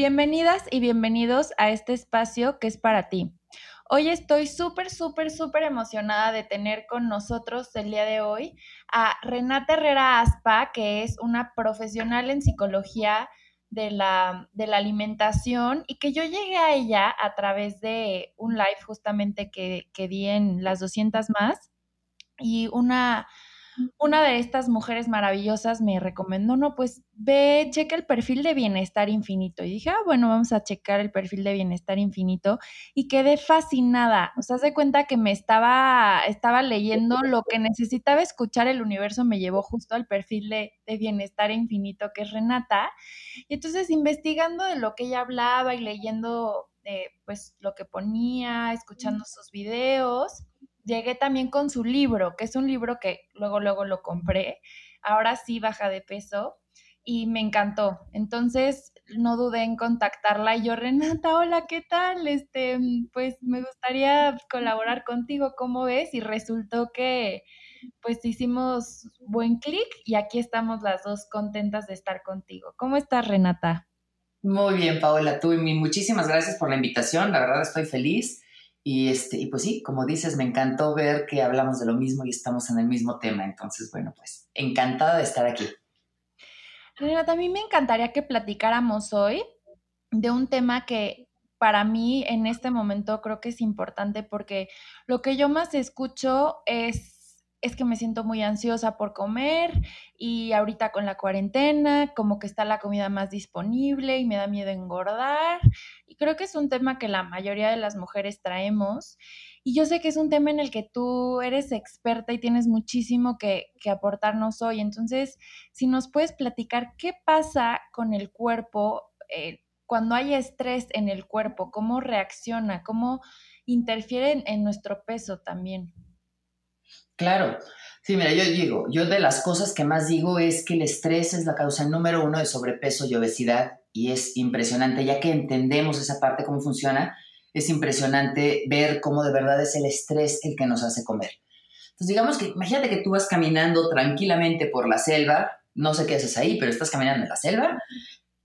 Bienvenidas y bienvenidos a este espacio que es para ti. Hoy estoy súper, súper, súper emocionada de tener con nosotros el día de hoy a Renata Herrera Aspa, que es una profesional en psicología de la, de la alimentación y que yo llegué a ella a través de un live justamente que, que di en las 200 más y una una de estas mujeres maravillosas me recomendó, no, pues ve, checa el perfil de bienestar infinito. Y dije, ah, bueno, vamos a checar el perfil de bienestar infinito. Y quedé fascinada. O sea, se cuenta que me estaba, estaba leyendo lo que necesitaba escuchar. El universo me llevó justo al perfil de, bienestar infinito, que es Renata. Y entonces, investigando de lo que ella hablaba y leyendo, eh, pues, lo que ponía, escuchando sus videos llegué también con su libro, que es un libro que luego, luego lo compré. Ahora sí baja de peso y me encantó. Entonces no dudé en contactarla y yo, Renata, hola, ¿qué tal? Este, pues me gustaría colaborar contigo, ¿cómo ves? Y resultó que pues hicimos buen clic y aquí estamos las dos contentas de estar contigo. ¿Cómo estás, Renata? Muy bien, Paola, tú y mí, muchísimas gracias por la invitación, la verdad estoy feliz y, este, y pues sí, como dices, me encantó ver que hablamos de lo mismo y estamos en el mismo tema. Entonces, bueno, pues encantada de estar aquí. Renata, a me encantaría que platicáramos hoy de un tema que para mí en este momento creo que es importante porque lo que yo más escucho es es que me siento muy ansiosa por comer y ahorita con la cuarentena como que está la comida más disponible y me da miedo engordar. Y creo que es un tema que la mayoría de las mujeres traemos. Y yo sé que es un tema en el que tú eres experta y tienes muchísimo que, aportarnos hoy. Entonces, si nos puedes platicar qué pasa con el cuerpo eh, cuando hay estrés en el cuerpo, cómo reacciona, cómo interfiere en nuestro peso también. Claro. Sí, mira, yo digo, yo de las cosas que más digo es que el estrés es la causa número uno de sobrepeso y obesidad y es impresionante, ya que entendemos esa parte, cómo funciona, es impresionante ver cómo de verdad es el estrés el que nos hace comer. Entonces, digamos que imagínate que tú vas caminando tranquilamente por la selva, no sé qué haces ahí, pero estás caminando en la selva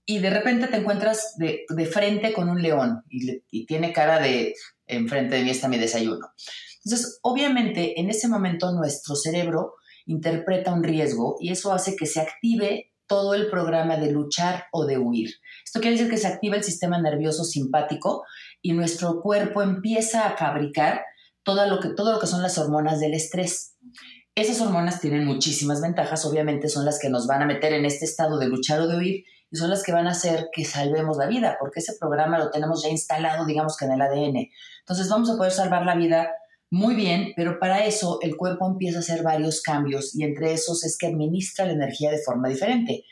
y de repente te encuentras de, frente con un león y, y tiene cara de enfrente de mí está mi desayuno. Entonces, obviamente, en ese momento nuestro cerebro interpreta un riesgo y eso hace que se active todo el programa de luchar o de huir. Esto quiere decir que se activa el sistema nervioso simpático y nuestro cuerpo empieza a fabricar todo lo que, todo lo que son las hormonas del estrés. Esas hormonas tienen muchísimas ventajas, obviamente son las que nos van a meter en este estado de luchar o de huir y son las que van a hacer que salvemos la vida, porque ese programa lo tenemos ya instalado, digamos que en el ADN. Entonces vamos a poder salvar la vida muy bien, pero para eso el cuerpo empieza a hacer varios cambios y entre esos es que administra la energía de forma diferente.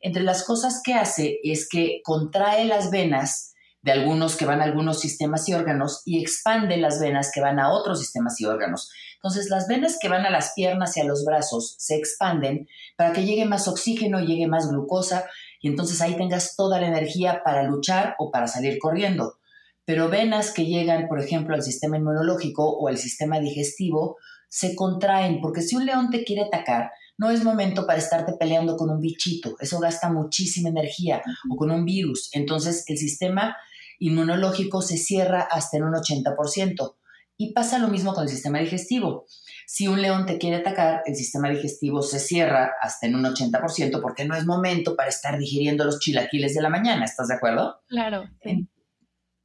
Entre las cosas que hace es que contrae las venas de algunos que van a algunos sistemas y órganos y expande las venas que van a otros sistemas y órganos. Entonces, las venas que van a las piernas y a los brazos se expanden para que llegue más oxígeno, llegue más glucosa y entonces ahí tengas toda la energía para luchar o para salir corriendo pero venas que llegan, por ejemplo, al sistema inmunológico o al sistema digestivo, se contraen, porque si un león te quiere atacar, no es momento para estarte peleando con un bichito, eso gasta muchísima energía, o con un virus. Entonces el sistema inmunológico se cierra hasta en un 80%. Y pasa lo mismo con el sistema digestivo. Si un león te quiere atacar, el sistema digestivo se cierra hasta en un 80% porque no es momento para estar digiriendo los chilaquiles de la mañana, ¿estás de acuerdo? Claro. Sí.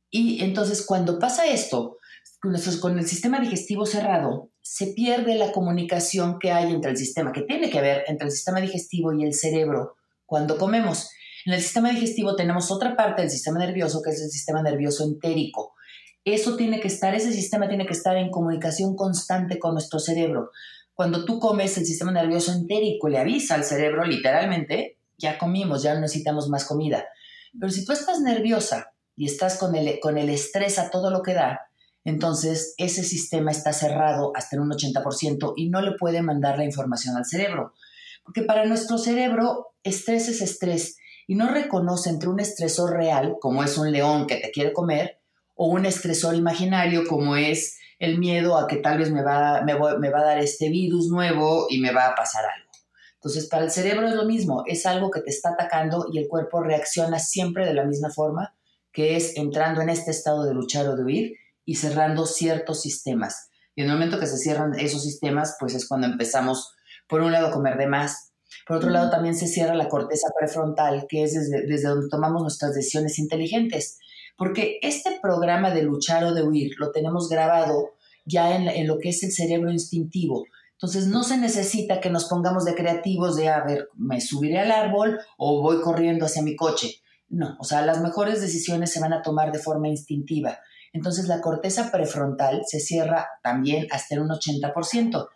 Y entonces cuando pasa esto, con el sistema digestivo cerrado, se pierde la comunicación que hay entre el sistema, que tiene que haber entre el sistema digestivo y el cerebro cuando comemos. En el sistema digestivo tenemos otra parte del sistema nervioso, que es el sistema nervioso entérico. Eso tiene que estar, ese sistema tiene que estar en comunicación constante con nuestro cerebro. Cuando tú comes, el sistema nervioso entérico le avisa al cerebro literalmente, ya comimos, ya no necesitamos más comida. Pero si tú estás nerviosa y estás con el, con el estrés a todo lo que da, entonces ese sistema está cerrado hasta en un 80% y no le puede mandar la información al cerebro. Porque para nuestro cerebro, estrés es estrés y no reconoce entre un estresor real, como es un león que te quiere comer, o un estresor imaginario, como es el miedo a que tal vez me va, me, me va a dar este virus nuevo y me va a pasar algo. Entonces, para el cerebro es lo mismo, es algo que te está atacando y el cuerpo reacciona siempre de la misma forma, que es entrando en este estado de luchar o de huir y cerrando ciertos sistemas. Y en el momento que se cierran esos sistemas, pues es cuando empezamos, por un lado, a comer de más, por otro lado, también se cierra la corteza prefrontal, que es desde, desde donde tomamos nuestras decisiones inteligentes. Porque este programa de luchar o de huir lo tenemos grabado ya en, en lo que es el cerebro instintivo. Entonces no se necesita que nos pongamos de creativos de, a ver, me subiré al árbol o voy corriendo hacia mi coche. No, o sea, las mejores decisiones se van a tomar de forma instintiva. Entonces la corteza prefrontal se cierra también hasta un 80%.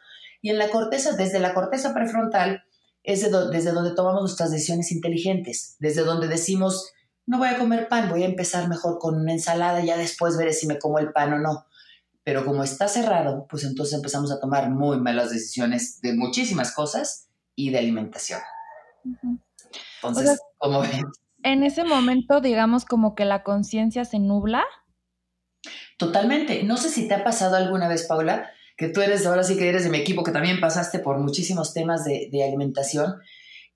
Y en la corteza, desde la corteza prefrontal, es desde donde tomamos nuestras decisiones inteligentes, desde donde decimos, no voy a comer pan, voy a empezar mejor con una ensalada, ya después veré si me como el pan o no. Pero como está cerrado, pues entonces empezamos a tomar muy malas decisiones de muchísimas cosas y de alimentación. Entonces, ¿cómo ven? En ese momento, digamos, como que la conciencia se nubla. Totalmente. No sé si te ha pasado alguna vez, Paula, que tú eres, ahora sí que eres de mi equipo, que también pasaste por muchísimos temas de, alimentación,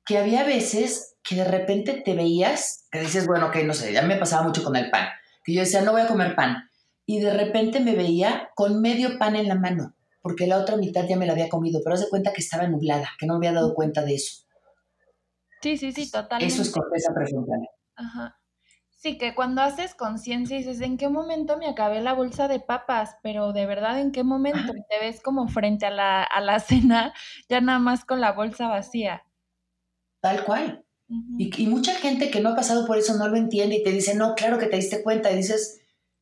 que había veces que de repente te veías, que dices, bueno, que no sé, ya me pasaba mucho con el pan, que yo decía, no voy a comer pan, y de repente me veía con medio pan en la mano, porque la otra mitad ya me la había comido, pero haz de cuenta que estaba nublada, que no me había dado cuenta de eso. Sí, sí, sí, totalmente. Eso es corteza prefrontal. Ajá. Sí, que cuando haces conciencia dices, ¿en qué momento me acabé la bolsa de papas? Pero de verdad, ¿en qué momento? Y te ves como frente a la, a la cena, ya nada más con la bolsa vacía. Tal cual. y, y, mucha gente que no ha pasado por eso no lo entiende y te dice, no, claro que te diste cuenta. Y dices,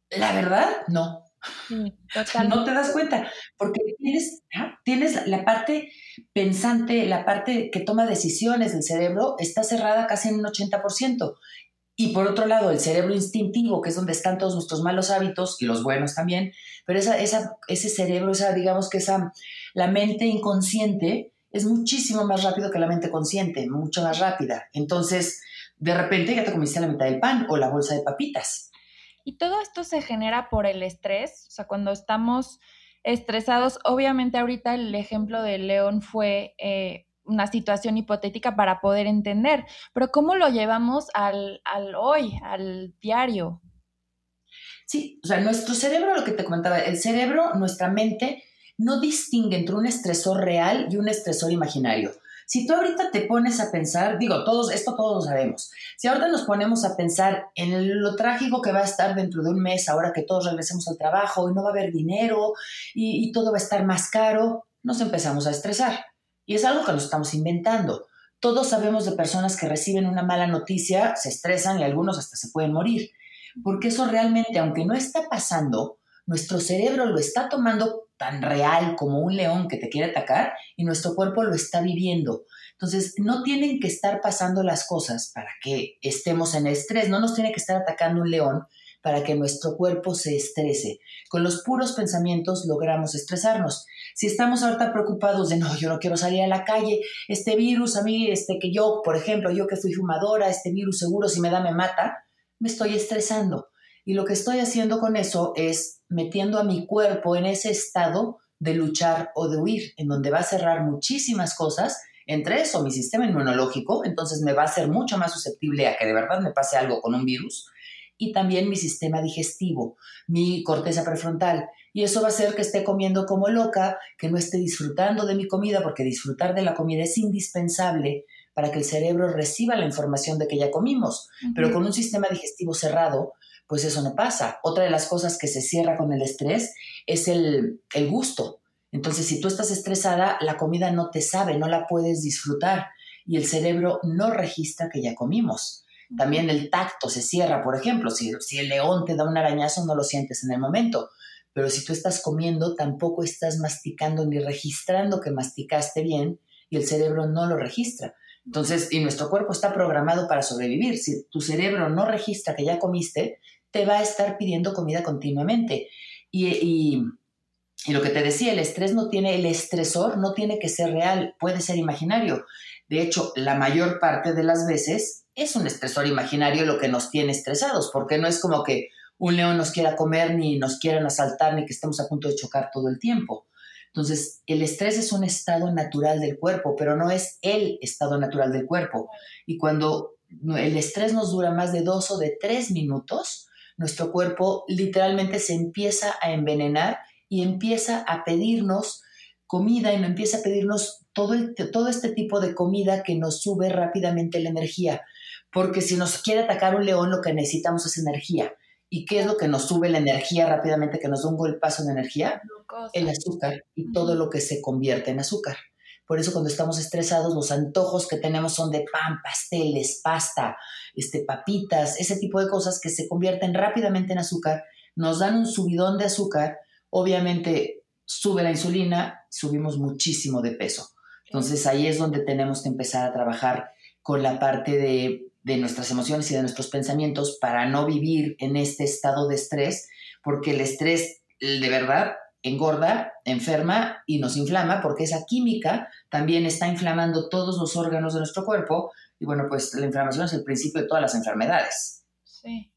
la verdad, no. No te das cuenta, porque tienes, tienes la parte pensante, la parte que toma decisiones del cerebro, está cerrada casi en un 80%. Y por otro lado, el cerebro instintivo, que es donde están todos nuestros malos hábitos y los buenos también, pero esa, ese cerebro, esa, digamos que esa, la mente inconsciente es muchísimo más rápido que la mente consciente, mucho más rápida. Entonces, de repente ya te comiste la mitad del pan o la bolsa de papitas. Y todo esto se genera por el estrés, o sea, cuando estamos estresados, obviamente ahorita el ejemplo de León fue... Eh, una situación hipotética para poder entender, pero ¿cómo lo llevamos al, hoy, al diario? Sí, o sea, nuestro cerebro, lo que te comentaba, el cerebro, nuestra mente, no distingue entre un estresor real y un estresor imaginario. Si tú ahorita te pones a pensar, digo, todos, esto todos lo sabemos, si ahorita nos ponemos a pensar en lo trágico que va a estar dentro de un mes, ahora que todos regresemos al trabajo y no va a haber dinero y todo va a estar más caro, nos empezamos a estresar. Y es algo que nos estamos inventando. Todos sabemos de personas que reciben una mala noticia, se estresan y algunos hasta se pueden morir. Porque eso realmente, aunque no está pasando, nuestro cerebro lo está tomando tan real como un león que te quiere atacar y nuestro cuerpo lo está viviendo. Entonces, no tienen que estar pasando las cosas para que estemos en estrés, no nos tiene que estar atacando un león para que nuestro cuerpo se estrese. Con los puros pensamientos logramos estresarnos. Si estamos ahorita preocupados de, no, yo no quiero salir a la calle, este virus, a mí, este que yo, por ejemplo, yo que fui fumadora, este virus seguro si me da me mata, me estoy estresando. Y lo que estoy haciendo con eso es metiendo a mi cuerpo en ese estado de luchar o de huir, en donde va a cerrar muchísimas cosas, entre eso mi sistema inmunológico, entonces me va a ser mucho más susceptible a que de verdad me pase algo con un virus, y también mi sistema digestivo, mi corteza prefrontal. Y eso va a hacer que esté comiendo como loca, que no esté disfrutando de mi comida, porque disfrutar de la comida es indispensable para que el cerebro reciba la información de que ya comimos. Pero con un sistema digestivo cerrado, pues eso no pasa. Otra de las cosas que se cierra con el estrés es el, el gusto. Entonces, si tú estás estresada, la comida no te sabe, no la puedes disfrutar y el cerebro no registra que ya comimos. También el tacto se cierra, por ejemplo, si, si el león te da un arañazo no lo sientes en el momento, pero si tú estás comiendo, tampoco estás masticando ni registrando que masticaste bien y el cerebro no lo registra. Entonces, y nuestro cuerpo está programado para sobrevivir. Si tu cerebro no registra que ya comiste, te va a estar pidiendo comida continuamente. Y, lo que te decía, el estrés no tiene, el estresor no tiene que ser real, puede ser imaginario. De hecho, la mayor parte de las veces es un estresor imaginario lo que nos tiene estresados, porque no es como que un león nos quiera comer, ni nos quieran asaltar, ni que estemos a punto de chocar todo el tiempo. Entonces, el estrés es un estado natural del cuerpo, pero no es el estado natural del cuerpo. Y cuando el estrés nos dura más de dos o de tres minutos, nuestro cuerpo literalmente se empieza a envenenar y empieza a pedirnos comida y no empieza a pedirnos todo, todo este tipo de comida que nos sube rápidamente la energía. Porque si nos quiere atacar un león, lo que necesitamos es energía. ¿Y qué es lo que nos sube la energía rápidamente, que nos da un golpazo de energía? El azúcar y todo lo que se convierte en azúcar. Por eso cuando estamos estresados, los antojos que tenemos son de pan, pasteles, pasta, este, papitas, ese tipo de cosas que se convierten rápidamente en azúcar, nos dan un subidón de azúcar, obviamente sube la insulina, subimos muchísimo de peso. Entonces ahí es donde tenemos que empezar a trabajar con la parte de de nuestras emociones y de nuestros pensamientos para no vivir en este estado de estrés, porque el estrés de verdad engorda, enferma y nos inflama, porque esa química también está inflamando todos los órganos de nuestro cuerpo y bueno, pues la inflamación es el principio de todas las enfermedades. Sí.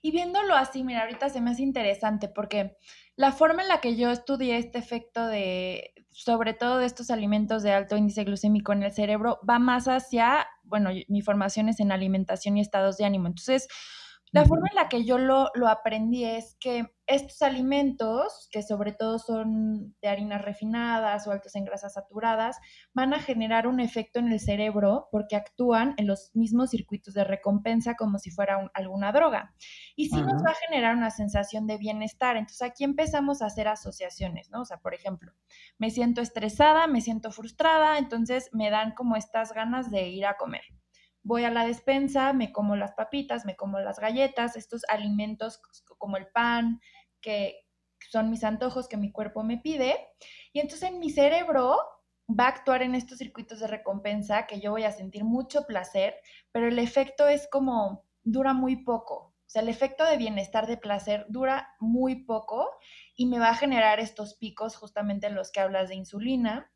Y viéndolo así, mira, ahorita se me hace interesante porque la forma en la que yo estudié este efecto de, sobre todo de estos alimentos de alto índice glucémico en el cerebro, va más hacia, bueno, mi formación es en alimentación y estados de ánimo. Entonces, la forma en la que yo lo, lo, aprendí es que estos alimentos, que sobre todo son de harinas refinadas o altos en grasas saturadas, van a generar un efecto en el cerebro porque actúan en los mismos circuitos de recompensa como si fuera alguna droga. Y sí nos va a generar una sensación de bienestar. Entonces aquí empezamos a hacer asociaciones, ¿no? O sea, por ejemplo, me siento estresada, me siento frustrada, entonces me dan como estas ganas de ir a comer voy a la despensa, me como las papitas, me como las galletas, estos alimentos como el pan, que son mis antojos que mi cuerpo me pide. Y entonces en mi cerebro va a actuar en estos circuitos de recompensa que yo voy a sentir mucho placer, pero el efecto es como dura muy poco. O sea, el efecto de bienestar, de placer, dura muy poco y me va a generar estos picos justamente en los que hablas de insulina.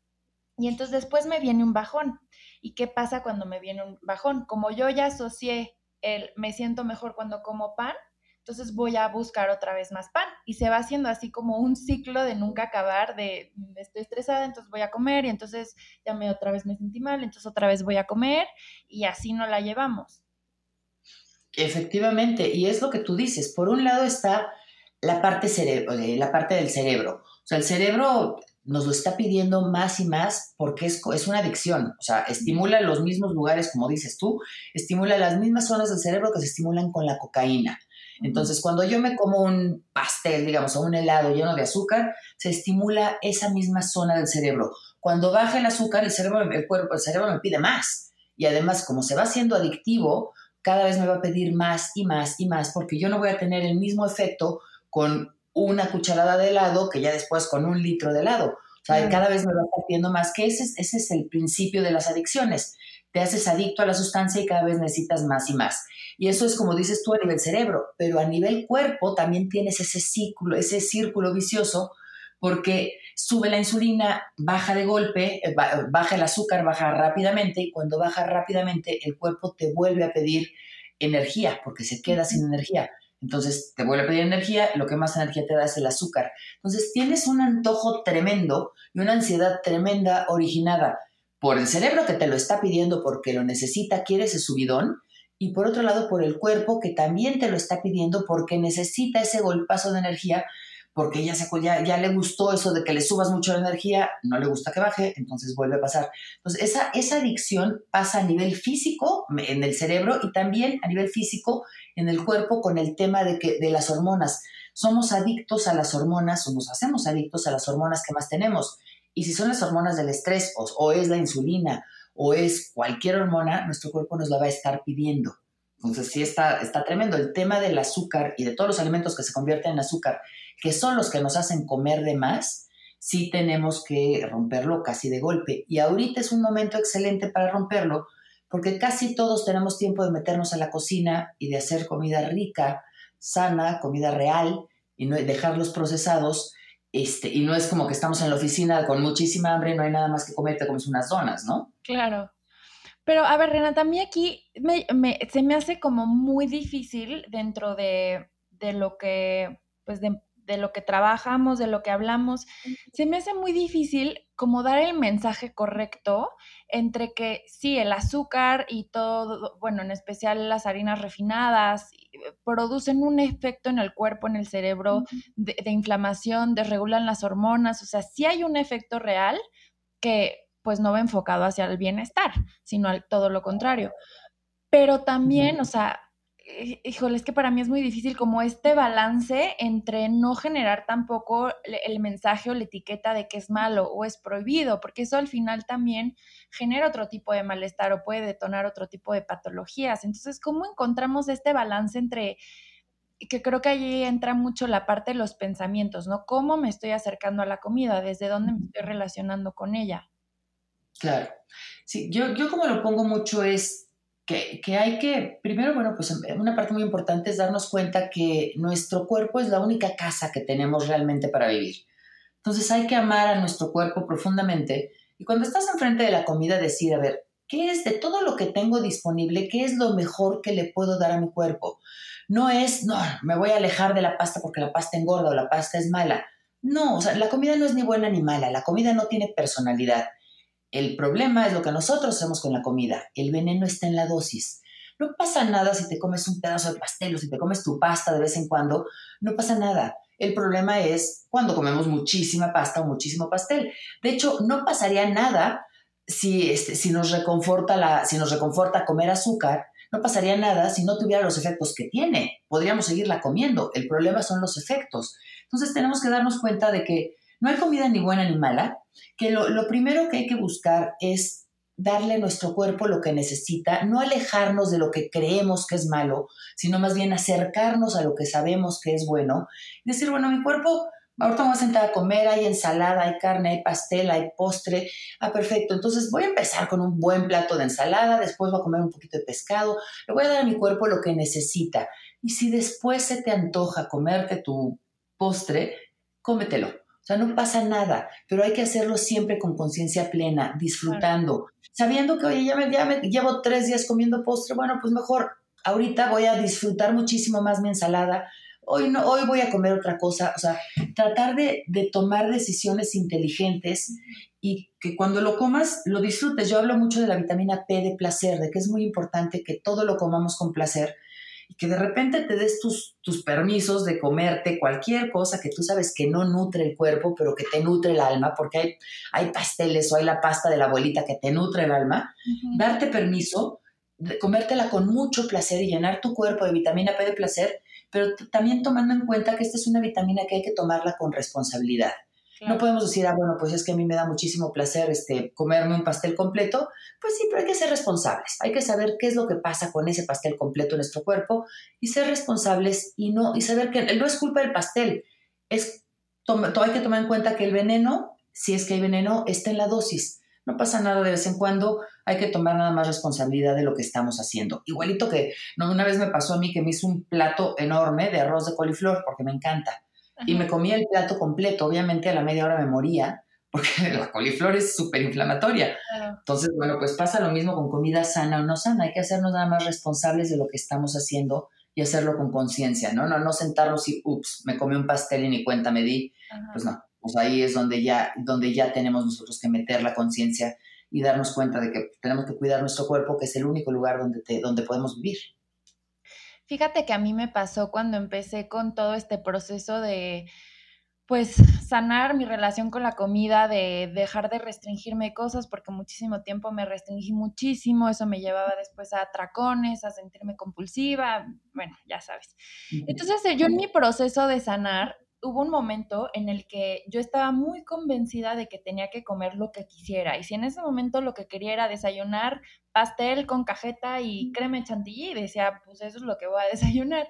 Y entonces después me viene un bajón. ¿Y qué pasa cuando me viene un bajón? Como yo ya asocié el me siento mejor cuando como pan, entonces voy a buscar otra vez más pan. Y se va haciendo así como un ciclo de nunca acabar, de estoy estresada, entonces voy a comer, y entonces ya me otra vez me sentí mal, entonces otra vez voy a comer, y así no la llevamos. Efectivamente, y es lo que tú dices. Por un lado está la parte, cerebro, la parte del cerebro. O sea, el cerebro nos lo está pidiendo más y más porque es, es una adicción. O sea, estimula los mismos lugares, como dices tú, estimula las mismas zonas del cerebro que se estimulan con la cocaína. Entonces, cuando yo me como un pastel, digamos, o un helado lleno de azúcar, se estimula esa misma zona del cerebro. Cuando baja el azúcar, el cerebro, el cuerpo, el cerebro me pide más. Y además, como se va haciendo adictivo, cada vez me va a pedir más y más y más, porque yo no voy a tener el mismo efecto con una cucharada de helado que ya después con un litro de helado. O sea, cada vez me va pidiendo más, que ese, ese es el principio de las adicciones. Te haces adicto a la sustancia y cada vez necesitas más y más. Y eso es como dices tú a nivel cerebro, pero a nivel cuerpo también tienes ese círculo, ese círculo vicioso, porque sube la insulina, baja de golpe, eh, baja el azúcar, baja rápidamente, y cuando baja rápidamente, el cuerpo te vuelve a pedir energía, porque se queda sin energía. Entonces te vuelve a pedir energía, lo que más energía te da es el azúcar. Entonces tienes un antojo tremendo y una ansiedad tremenda originada por el cerebro que te lo está pidiendo porque lo necesita, quiere ese subidón, y por otro lado por el cuerpo que también te lo está pidiendo porque necesita ese golpazo de energía porque se, ya, le gustó eso de que le subas mucho la energía, no le gusta que baje, entonces vuelve a pasar. Entonces, esa, esa adicción pasa a nivel físico en el cerebro y también a nivel físico en el cuerpo con el tema de, que, de las hormonas. Somos adictos a las hormonas o nos hacemos adictos a las hormonas que más tenemos. Y si son las hormonas del estrés o, o es la insulina o es cualquier hormona, nuestro cuerpo nos la va a estar pidiendo. Entonces sí está, está tremendo. El tema del azúcar y de todos los alimentos que se convierten en azúcar, que son los que nos hacen comer de más, sí tenemos que romperlo casi de golpe. Y ahorita es un momento excelente para romperlo, porque casi todos tenemos tiempo de meternos a la cocina y de hacer comida rica, sana, comida real, y no dejar los procesados. Este, y no es como que estamos en la oficina con muchísima hambre, no hay nada más que comer, te comes unas donas, ¿no? Claro. Pero a ver, Renata, a mí aquí se me hace como muy difícil dentro de, de lo que, pues de, de lo que trabajamos, de lo que hablamos, se me hace muy difícil como dar el mensaje correcto entre que sí, el azúcar y todo, bueno, en especial las harinas refinadas, eh, producen un efecto en el cuerpo, en el cerebro, de, de inflamación, desregulan las hormonas, o sea, sí hay un efecto real que pues no va enfocado hacia el bienestar, sino al todo lo contrario. Pero también, o sea, híjole, es que para mí es muy difícil como este balance entre no generar tampoco el mensaje o la etiqueta de que es malo o es prohibido, porque eso al final también genera otro tipo de malestar o puede detonar otro tipo de patologías. Entonces, ¿cómo encontramos este balance entre que creo que allí entra mucho la parte de los pensamientos, ¿no? ¿Cómo me estoy acercando a la comida? ¿Desde dónde me estoy relacionando con ella? Claro. Sí, yo, yo como lo pongo mucho es que, hay que, primero, bueno, pues una parte muy importante es darnos cuenta que nuestro cuerpo es la única casa que tenemos realmente para vivir. Entonces hay que amar a nuestro cuerpo profundamente y cuando estás enfrente de la comida decir, a ver, ¿qué es de todo lo que tengo disponible? ¿Qué es lo mejor que le puedo dar a mi cuerpo? No es, no, me voy a alejar de la pasta porque la pasta engorda o la pasta es mala. No, o sea, la comida no es ni buena ni mala, la comida no tiene personalidad. El problema es lo que nosotros hacemos con la comida. El veneno está en la dosis. No pasa nada si te comes un pedazo de pastel o si te comes tu pasta de vez en cuando. No pasa nada. El problema es cuando comemos muchísima pasta o muchísimo pastel. De hecho, no pasaría nada si, este, si, nos reconforta nos reconforta comer azúcar. No pasaría nada si no tuviera los efectos que tiene. Podríamos seguirla comiendo. El problema son los efectos. Entonces tenemos que darnos cuenta de que no hay comida ni buena ni mala, que lo, primero que hay que buscar es darle a nuestro cuerpo lo que necesita, no alejarnos de lo que creemos que es malo, sino más bien acercarnos a lo que sabemos que es bueno. Y decir, bueno, mi cuerpo, ahorita me voy a sentar a comer, hay ensalada, hay carne, hay pastel, hay postre. Ah, perfecto. Entonces voy a empezar con un buen plato de ensalada, después voy a comer un poquito de pescado, le voy a dar a mi cuerpo lo que necesita. Y si después se te antoja comerte tu postre, cómetelo o sea, no pasa nada, pero hay que hacerlo siempre con conciencia plena, disfrutando, sabiendo que, oye, ya me, ya me llevo tres días comiendo postre, bueno, pues mejor ahorita voy a disfrutar muchísimo más mi ensalada, hoy, no, hoy voy a comer otra cosa, o sea, tratar de, de tomar decisiones inteligentes y que cuando lo comas lo disfrutes. Yo hablo mucho de la vitamina P de placer, de que es muy importante que todo lo comamos con placer y que de repente te des tus, tus permisos de comerte cualquier cosa que tú sabes que no nutre el cuerpo, pero que te nutre el alma, porque hay, hay pasteles o hay la pasta de la abuelita que te nutre el alma, darte permiso de comértela con mucho placer y llenar tu cuerpo de vitamina P de placer, pero también tomando en cuenta que esta es una vitamina que hay que tomarla con responsabilidad. No podemos decir, ah, bueno, pues es que a mí me da muchísimo placer este, comerme un pastel completo. Pues sí, pero hay que ser responsables. Hay que saber qué es lo que pasa con ese pastel completo en nuestro cuerpo y ser responsables y, no, y saber que no es culpa del pastel. Es, hay que tomar en cuenta que el veneno, si es que hay veneno, está en la dosis. No pasa nada de vez en cuando, hay que tomar nada más responsabilidad de lo que estamos haciendo. Igualito que no, una vez me pasó a mí que me hizo un plato enorme de arroz de coliflor porque me encanta y me comía el plato completo. Obviamente a la media hora me moría porque la coliflor es súper inflamatoria. Entonces, bueno, pues pasa lo mismo con comida sana o no sana. Hay que hacernos nada más responsables de lo que estamos haciendo y hacerlo con conciencia, ¿no? ¿no? No sentarnos y, ups, me comí un pastel y ni cuenta me di. Pues no, pues ahí es donde ya, donde ya tenemos nosotros que meter la conciencia y darnos cuenta de que tenemos que cuidar nuestro cuerpo, que es el único lugar donde, te, donde podemos vivir. Fíjate que a mí me pasó cuando empecé con todo este proceso de, pues, sanar mi relación con la comida, de dejar de restringirme cosas, porque muchísimo tiempo me restringí muchísimo, eso me llevaba después a atracones, a sentirme compulsiva, bueno, ya sabes. Entonces, yo en mi proceso de sanar, hubo un momento en el que yo estaba muy convencida de que tenía que comer lo que quisiera. Y si en ese momento lo que quería era desayunar pastel con cajeta y crema chantilly, decía, pues eso es lo que voy a desayunar.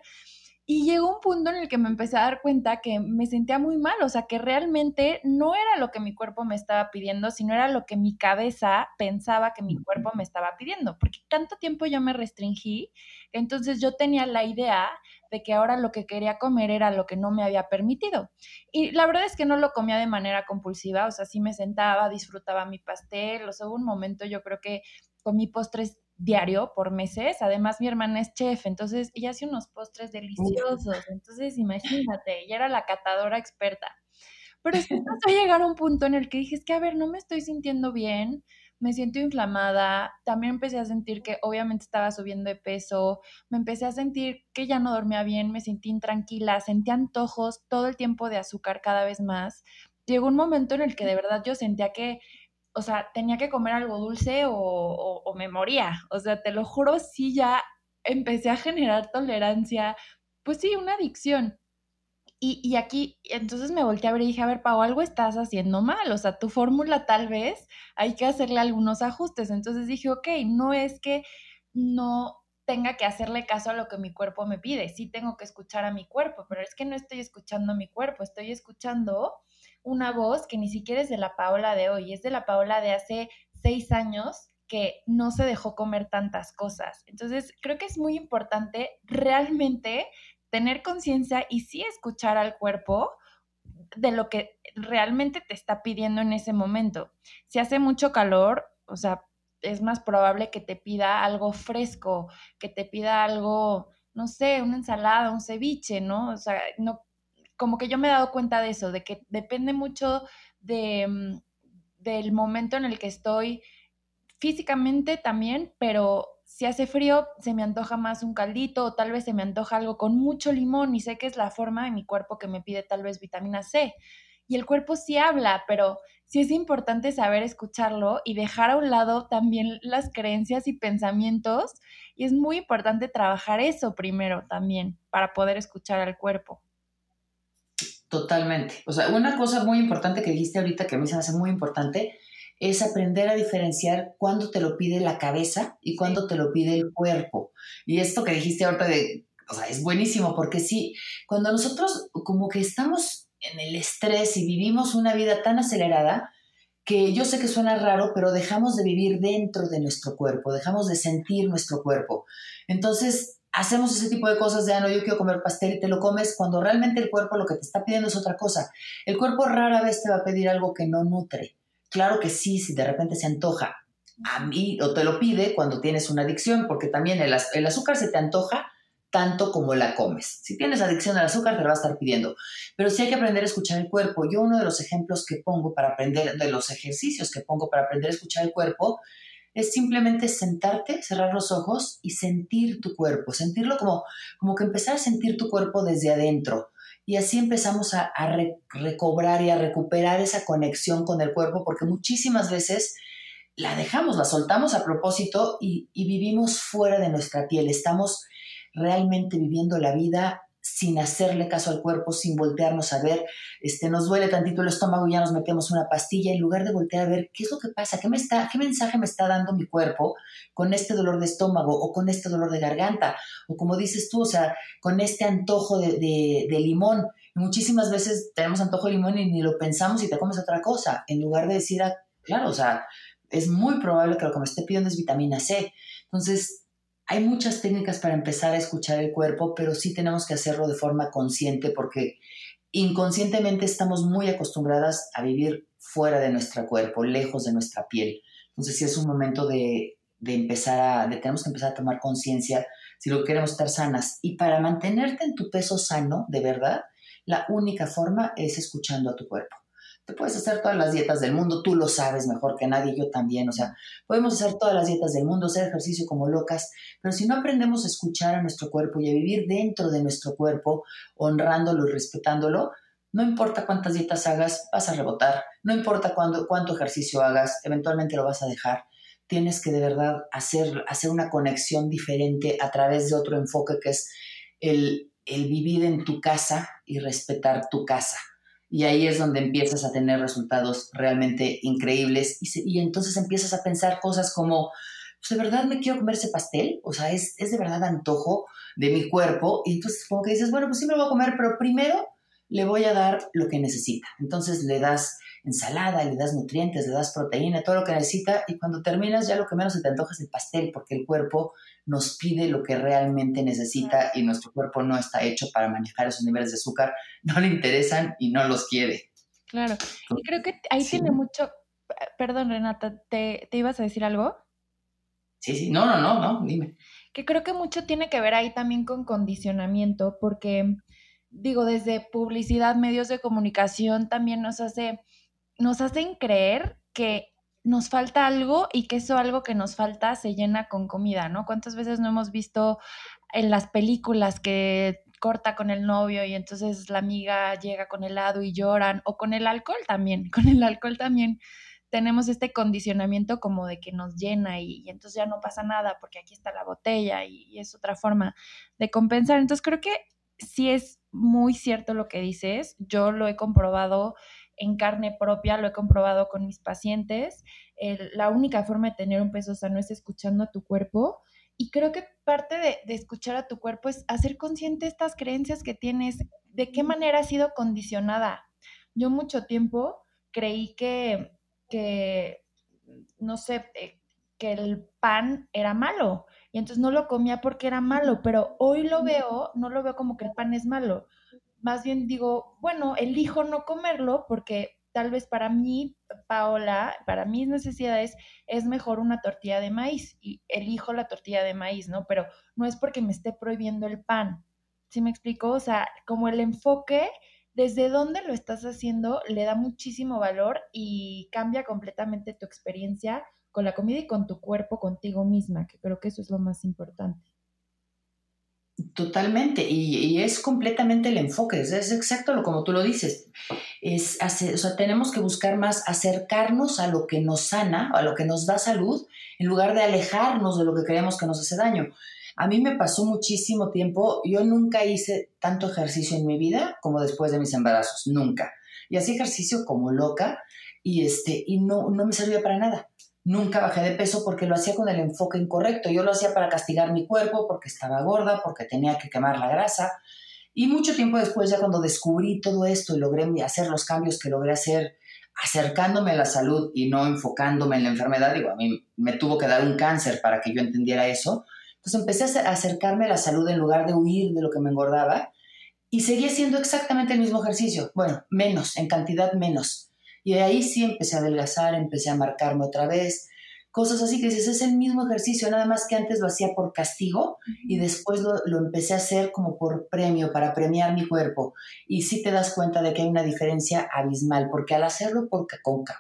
Y llegó un punto en el que me empecé a dar cuenta que me sentía muy mal, o sea, que realmente no era lo que mi cuerpo me estaba pidiendo, sino era lo que mi cabeza pensaba que mi cuerpo me estaba pidiendo, porque tanto tiempo yo me restringí, entonces yo tenía la idea de que ahora lo que quería comer era lo que no me había permitido. Y la verdad es que no lo comía de manera compulsiva, o sea, sí me sentaba, disfrutaba mi pastel, o sea, hubo un momento yo creo que comí postres diario por meses. Además, mi hermana es chef, entonces ella hace unos postres deliciosos. Entonces, imagínate, ella era la catadora experta. Pero sí empezó a llegar a un punto en el que dije, es que, a ver, no me estoy sintiendo bien, me siento inflamada, también empecé a sentir que obviamente estaba subiendo de peso, me empecé a sentir que ya no dormía bien, me sentí intranquila, sentí antojos todo el tiempo de azúcar cada vez más. Llegó un momento en el que de verdad yo sentía que, o sea, tenía que comer algo dulce o, o, me moría. O sea, te lo juro, sí ya empecé a generar tolerancia, pues sí, una adicción. Y, y, aquí, entonces me volteé a ver y dije, a ver, Pau, algo estás haciendo mal, o sea, tu fórmula tal vez hay que hacerle algunos ajustes. Entonces dije, ok, no es que no tenga que hacerle caso a lo que mi cuerpo me pide, sí tengo que escuchar a mi cuerpo, pero es que no estoy escuchando a mi cuerpo, estoy escuchando una voz que ni siquiera es de la Paola de hoy, es de la Paola de hace seis años que no se dejó comer tantas cosas. Entonces, creo que es muy importante realmente tener conciencia y sí escuchar al cuerpo de lo que realmente te está pidiendo en ese momento. Si hace mucho calor, o sea, es más probable que te pida algo fresco, que te pida algo, no sé, una ensalada, un ceviche, ¿no? O sea, no, como que yo me he dado cuenta de eso, de que depende mucho mm, del momento en el que estoy físicamente también, pero si hace frío, se me antoja más un caldito o tal vez se me antoja algo con mucho limón y sé que es la forma de mi cuerpo que me pide tal vez vitamina C. Y el cuerpo sí habla, pero sí es importante saber escucharlo y dejar a un lado también las creencias y pensamientos. Y es muy importante trabajar eso primero también para poder escuchar al cuerpo. Totalmente. O sea, una cosa muy importante que dijiste ahorita que a mí se me hace muy importante es aprender a diferenciar cuándo te lo pide la cabeza y cuándo te lo pide el cuerpo. Y esto que dijiste ahorita de, o sea, es buenísimo porque sí, cuando nosotros como que estamos en el estrés y vivimos una vida tan acelerada, que yo sé que suena raro, pero dejamos de vivir dentro de nuestro cuerpo, dejamos de sentir nuestro cuerpo. Entonces, hacemos ese tipo de cosas de, ah, no, yo quiero comer pastel y te lo comes cuando realmente el cuerpo lo que te está pidiendo es otra cosa. El cuerpo rara vez te va a pedir algo que no nutre. Claro que sí, si de repente se antoja a mí o te lo pide cuando tienes una adicción, porque también el, azúcar se te antoja tanto como la comes. Si tienes adicción al azúcar, te lo va a estar pidiendo. Pero sí hay que aprender a escuchar el cuerpo. Yo uno de los ejemplos que pongo para aprender, de los ejercicios que pongo para aprender a escuchar el cuerpo, es simplemente sentarte, cerrar los ojos y sentir tu cuerpo, sentirlo como, como que empezar a sentir tu cuerpo desde adentro. Y así empezamos a, recobrar y a recuperar esa conexión con el cuerpo, porque muchísimas veces la dejamos, la soltamos a propósito y, vivimos fuera de nuestra piel. Estamos realmente viviendo la vida sin hacerle caso al cuerpo, sin voltearnos a ver, este, nos duele tantito el estómago y ya nos metemos una pastilla, en lugar de voltear a ver qué es lo que pasa, qué, me está, qué mensaje me está dando mi cuerpo con este dolor de estómago o con este dolor de garganta, o como dices tú, o sea, con este antojo de, de, limón. muchísimas veces tenemos antojo de limón y ni lo pensamos y te comes otra cosa, en lugar de decir, ah, claro, o sea, es muy probable que lo que me esté pidiendo es vitamina C. Entonces, hay muchas técnicas para empezar a escuchar el cuerpo, pero sí tenemos que hacerlo de forma consciente porque inconscientemente estamos muy acostumbradas a vivir fuera de nuestro cuerpo, lejos de nuestra piel. Entonces sí es un momento de, empezar a, de tenemos que empezar a tomar conciencia si lo queremos estar sanas. Y para mantenerte en tu peso sano, de verdad, la única forma es escuchando a tu cuerpo. Te puedes hacer todas las dietas del mundo, tú lo sabes mejor que nadie, yo también, o sea, podemos hacer todas las dietas del mundo, hacer ejercicio como locas, pero si no aprendemos a escuchar a nuestro cuerpo y a vivir dentro de nuestro cuerpo, honrándolo y respetándolo, no importa cuántas dietas hagas, vas a rebotar, no importa cuándo, cuánto ejercicio hagas, eventualmente lo vas a dejar. Tienes que de verdad hacer, hacer una conexión diferente a través de otro enfoque que es el el vivir en tu casa y respetar tu casa. Y ahí es donde empiezas a tener resultados realmente increíbles y, entonces empiezas a pensar cosas como, pues de verdad me quiero comer ese pastel, o sea, es, es de verdad antojo de mi cuerpo. Y entonces como que dices, bueno, pues sí me lo voy a comer, pero primero le voy a dar lo que necesita. Entonces le das ensalada, le das nutrientes, le das proteína, todo lo que necesita y cuando terminas ya lo que menos se te antoja es el pastel porque el cuerpo nos pide lo que realmente necesita y nuestro cuerpo no está hecho para manejar esos niveles de azúcar, no le interesan y no los quiere. Claro, y creo que ahí tiene mucho, perdón Renata, ¿te, ¿te ibas a decir algo? Sí, sí, no, no, no, no, dime. Que creo que mucho tiene que ver ahí también con condicionamiento, porque digo, desde publicidad, medios de comunicación, también nos hace, nos hacen creer que nos falta algo y que eso algo que nos falta se llena con comida, ¿no? ¿Cuántas veces no hemos visto en las películas que corta con el novio y entonces la amiga llega con helado y lloran, o con el alcohol también, con el alcohol también tenemos este condicionamiento como de que nos llena y, entonces ya no pasa nada porque aquí está la botella y, y, es otra forma de compensar. Entonces creo que sí es muy cierto lo que dices, yo lo he comprobado en carne propia, lo he comprobado con mis pacientes. la única forma de tener un peso sano es escuchando a tu cuerpo. Y creo que parte de, escuchar a tu cuerpo es hacer consciente estas creencias que tienes, de qué manera has sido condicionada. Yo mucho tiempo creí que, que no sé, eh, que el pan era malo y entonces no lo comía porque era malo, pero hoy lo veo, no lo veo como que el pan es malo, más bien digo, bueno, elijo no comerlo porque tal vez para mí, Paola, para mis necesidades es mejor una tortilla de maíz y elijo la tortilla de maíz, ¿no? Pero no es porque me esté prohibiendo el pan. ¿Sí me explico? O sea, como el enfoque, desde dónde lo estás haciendo, le da muchísimo valor y cambia completamente tu experiencia con la comida y con tu cuerpo, contigo misma, que creo que eso es lo más importante. Totalmente, y, es completamente el enfoque, es, exacto lo como tú lo dices. Es sea, tenemos que buscar más acercarnos a lo que nos sana, a lo que nos da salud, en lugar de alejarnos de lo que creemos que nos hace daño. A mí me pasó muchísimo tiempo, yo nunca hice tanto ejercicio en mi vida como después de mis embarazos, nunca. Y hacía ejercicio como loca y, este, y no, no me servía para nada. Nunca bajé de peso porque lo hacía con el enfoque incorrecto. Yo lo hacía para castigar mi cuerpo, porque estaba gorda, porque tenía que quemar la grasa. Y mucho tiempo después, ya cuando descubrí todo esto y logré hacer los cambios que logré hacer, acercándome a la salud y no enfocándome en la enfermedad, digo, a mí me tuvo que dar un cáncer para que yo entendiera eso. Entonces empecé a acercarme a la salud en lugar de huir de lo que me engordaba y seguía haciendo exactamente el mismo ejercicio. Bueno, menos, en cantidad menos y de ahí sí empecé a adelgazar, empecé a marcarme otra vez, cosas así que dices, es el mismo ejercicio, nada más que antes lo hacía por castigo y después lo, empecé a hacer como por premio, para premiar mi cuerpo. Y sí te das cuenta de que hay una diferencia abismal, porque al hacerlo por,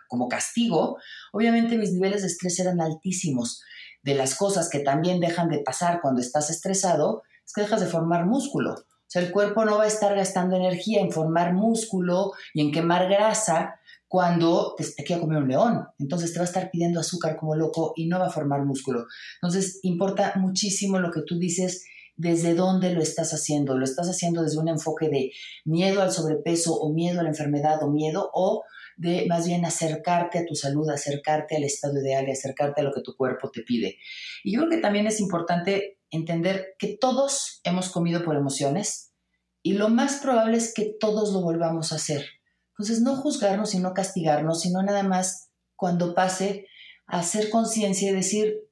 como castigo, obviamente mis niveles de estrés eran altísimos. De las cosas que también dejan de pasar cuando estás estresado, es que dejas de formar músculo. O sea, el cuerpo no va a estar gastando energía en formar músculo y en quemar grasa cuando te, te quiera comer un león. Entonces te va a estar pidiendo azúcar como loco y no va a formar músculo. Entonces importa muchísimo lo que tú dices, desde dónde lo estás haciendo. Lo estás haciendo desde un enfoque de miedo al sobrepeso o miedo a la enfermedad o miedo o de más bien acercarte a tu salud, acercarte al estado ideal y acercarte a lo que tu cuerpo te pide. Y yo creo que también es importante entender que todos hemos comido por emociones y lo más probable es que todos lo volvamos a hacer. Entonces, no juzgarnos y no castigarnos, sino nada más cuando pase a hacer conciencia y decir,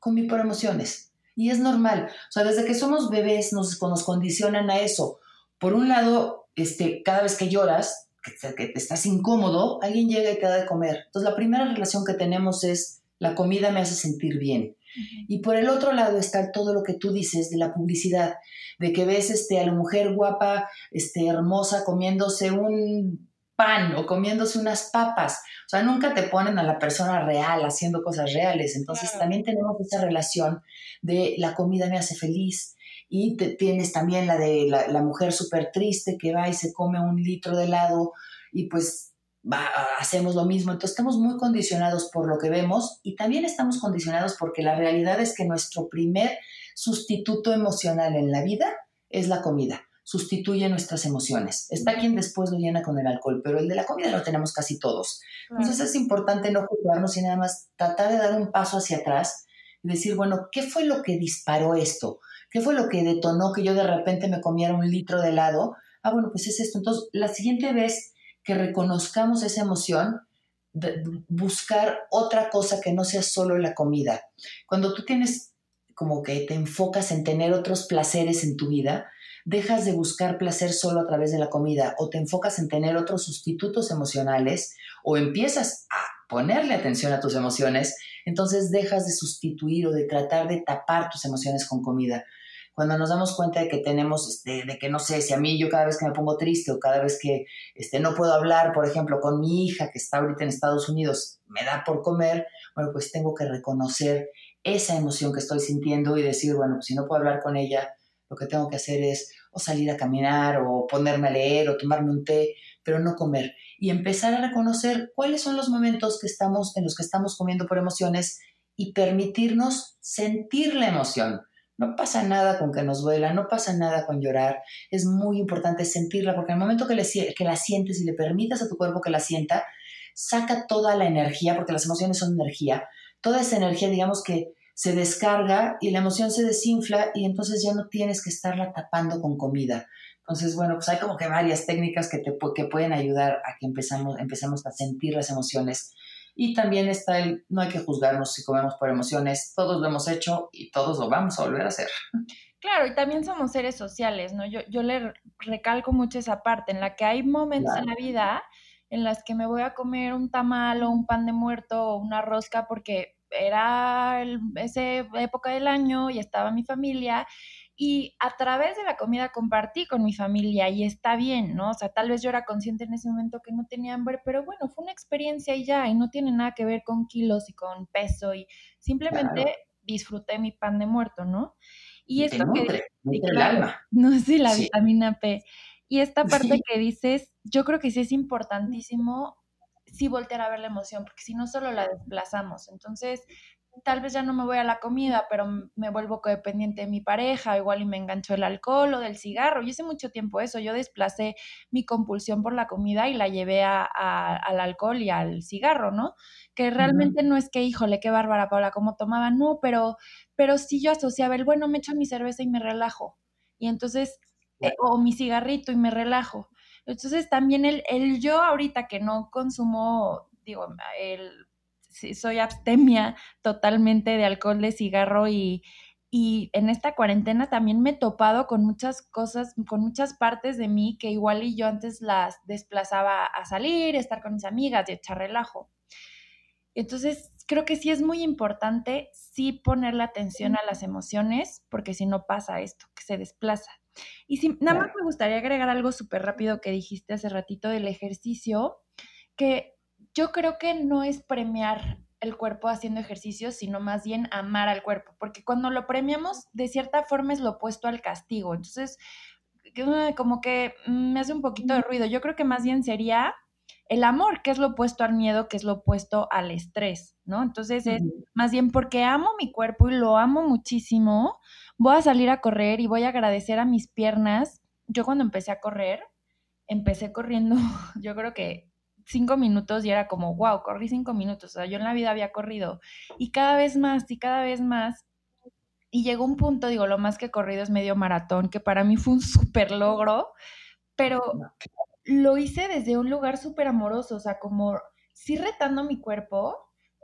comí por emociones. Y es normal. O sea, desde que somos bebés nos, nos condicionan a eso. Por un lado, este, cada vez que lloras, que, que te estás incómodo, alguien llega y te da de comer. Entonces, la primera relación que tenemos es, la comida me hace sentir bien. Y por el otro lado está todo lo que tú dices de la publicidad, de que ves este, a la mujer guapa, este, hermosa, comiéndose un pan o comiéndose unas papas. O sea, nunca te ponen a la persona real haciendo cosas reales. Entonces también tenemos esa relación de la comida me hace feliz. Y tienes también la de la, mujer súper triste que va y se come un litro de helado y pues hacemos lo mismo. Entonces estamos muy condicionados por lo que vemos y también estamos condicionados porque la realidad es que nuestro primer sustituto emocional en la vida es la comida. Sustituye nuestras emociones. Está quien después lo llena con el alcohol, pero el de la comida lo tenemos casi todos. Entonces es importante no juzgarnos y nada más tratar de dar un paso hacia atrás y decir, bueno, ¿qué fue lo que disparó esto? ¿Qué fue lo que detonó que yo de repente me comiera un litro de helado? Ah, bueno, pues es esto. Entonces, la siguiente vez que reconozcamos esa emoción, buscar otra cosa que no sea solo la comida. Cuando tú tienes como que te enfocas en tener otros placeres en tu vida, dejas de buscar placer solo a través de la comida o te enfocas en tener otros sustitutos emocionales o empiezas a ponerle atención a tus emociones, entonces dejas de sustituir o de tratar de tapar tus emociones con comida. Cuando nos damos cuenta de que tenemos, este, de que no sé, si a mí yo cada vez que me pongo triste o cada vez que este, no puedo hablar, por ejemplo, con mi hija que está ahorita en Estados Unidos, me da por comer, bueno, pues tengo que reconocer esa emoción que estoy sintiendo y decir, bueno, si no puedo hablar con ella, lo que tengo que hacer es o salir a caminar o ponerme a leer o tomarme un té, pero no comer. Y empezar a reconocer cuáles son los momentos que estamos, en los que estamos comiendo por emociones y permitirnos sentir la emoción no pasa nada con que nos duela, no pasa nada con llorar. Es muy importante sentirla porque en el momento que, le, que la sientes y le permitas a tu cuerpo que la sienta, saca toda la energía, porque las emociones son energía, toda esa energía, digamos que se descarga y la emoción se desinfla y entonces ya no tienes que estarla tapando con comida. Entonces, bueno, pues hay como que varias técnicas que, te, que pueden ayudar a que empezamos, empecemos a sentir las emociones y también está el, no hay que juzgarnos si comemos por emociones, todos lo hemos hecho y todos lo vamos a volver a hacer. Claro, y también somos seres sociales, ¿no? Yo, yo le recalco mucho esa parte en la que hay momentos en la vida en las que me voy a comer un tamal o un pan de muerto o una rosca porque era esa época del año y estaba mi familia y a través de la comida compartí con mi familia y está bien, ¿no? O sea, tal vez yo era consciente en ese momento que no tenía hambre, pero bueno, fue una experiencia y ya, y no tiene nada que ver con kilos y con peso y simplemente disfruté mi pan de muerto, ¿no? Y, esto que el alma. No sé, la vitamina P. Y esta parte que dices, yo creo que sí es importantísimo sí voltear a ver la emoción, porque si no solo la desplazamos. Entonces, tal vez ya no me voy a la comida, pero me vuelvo codependiente de mi pareja, igual y me engancho el alcohol o del cigarro. Yo hice mucho tiempo eso, yo desplacé mi compulsión por la comida y la llevé a, al alcohol y al cigarro, ¿no? Que realmente no es que, híjole, qué bárbara Paula, cómo tomaba, no, pero, pero sí yo asociaba el, bueno, me echo mi cerveza y me relajo. Y entonces, eh, o mi cigarrito y me relajo. Entonces también el, el yo ahorita que no consumo, digo, el soy abstemia totalmente de alcohol, de cigarro y, y en esta cuarentena también me he topado con muchas cosas, con muchas partes de mí que igual y yo antes las desplazaba a salir, estar con mis amigas y echar relajo. Entonces, creo que sí es muy importante sí ponerle atención a las emociones, porque si no pasa esto, que se desplaza. Y si, nada más me gustaría agregar algo súper rápido que dijiste hace ratito del ejercicio, que yo creo que no es premiar el cuerpo haciendo ejercicio, sino más bien amar al cuerpo, porque cuando lo premiamos, de cierta forma es lo opuesto al castigo. Entonces, como que me hace un poquito de ruido. Yo creo que más bien sería el amor, que es lo opuesto al miedo, que es lo opuesto al estrés, ¿no? Entonces es más bien porque amo mi cuerpo y lo amo muchísimo, voy a salir a correr y voy a agradecer a mis piernas. Yo cuando empecé a correr, empecé corriendo, yo creo que cinco minutos y era como, wow, corrí cinco minutos. O sea, yo en la vida había corrido y cada vez más y cada vez más. Y llegó un punto, digo, lo más que he corrido es medio maratón, que para mí fue un súper logro, pero lo hice desde un lugar súper amoroso, o sea, como sí retando mi cuerpo,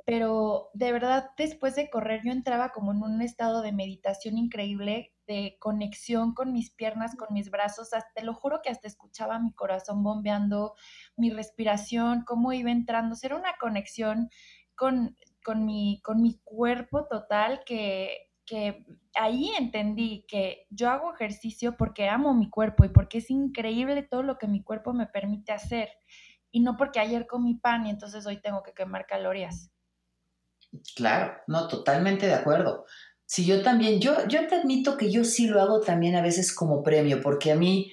pero de verdad después de correr yo entraba como en un estado de meditación increíble, de conexión con mis piernas, con mis brazos, te lo juro que hasta escuchaba mi corazón bombeando, mi respiración, cómo iba entrando, era una conexión con, con, mi, con mi cuerpo total que, que ahí entendí que yo hago ejercicio porque amo mi cuerpo y porque es increíble todo lo que mi cuerpo me permite hacer y no porque ayer comí pan y entonces hoy tengo que quemar calorías. Claro, no, totalmente de acuerdo. Si yo también, yo, yo te admito que yo sí lo hago también a veces como premio, porque a mí